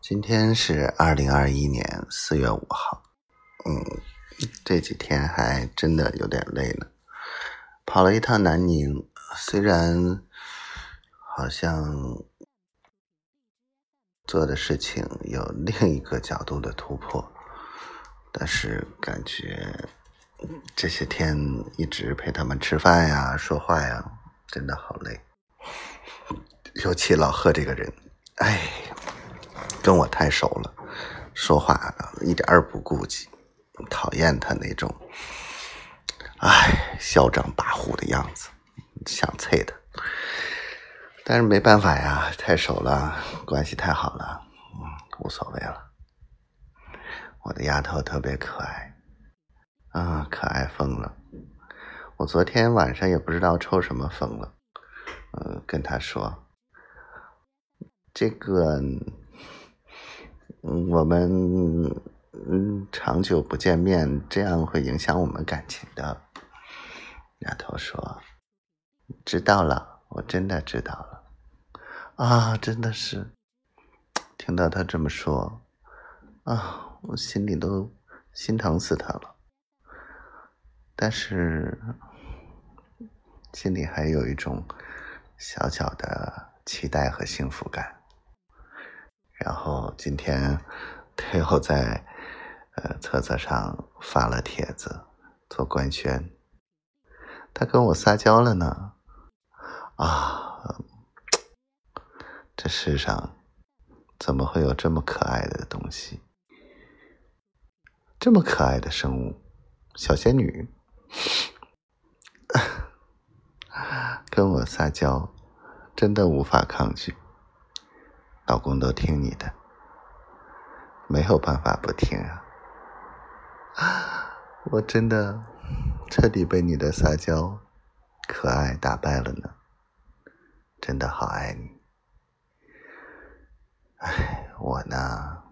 今天是二零二一年四月五号，嗯，这几天还真的有点累了，跑了一趟南宁，虽然好像做的事情有 另一个角度的突破，但是感觉这些天一直陪他们吃饭呀、说话呀，真的好累，尤其老贺这个人，哎。跟我太熟了，说话一点儿不顾忌，讨厌他那种，哎，嚣张跋扈的样子，想啐他。但是没办法呀，太熟了，关系太好了，嗯，无所谓了。我的丫头特别可爱，啊，可爱疯了。我昨天晚上也不知道抽什么风了，嗯，跟他说，这个。我们嗯，长久不见面，这样会影响我们感情的。丫头说：“知道了，我真的知道了。”啊，真的是，听到他这么说，啊，我心里都心疼死他了。但是心里还有一种小小的期待和幸福感。然后今天他又在呃册子上发了帖子做官宣，他跟我撒娇了呢，啊，这世上怎么会有这么可爱的东西？这么可爱的生物，小仙女，跟我撒娇，真的无法抗拒。老公都听你的，没有办法不听啊！我真的彻底被你的撒娇、可爱打败了呢，真的好爱你。哎，我呢，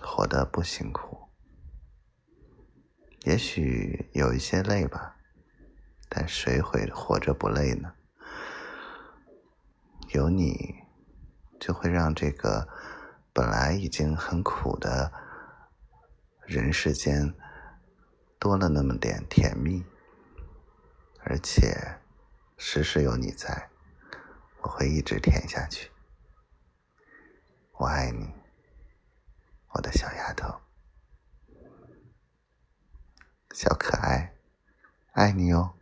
活得不辛苦，也许有一些累吧，但谁会活着不累呢？有你，就会让这个本来已经很苦的人世间多了那么点甜蜜，而且时时有你在，我会一直甜下去。我爱你，我的小丫头，小可爱，爱你哦。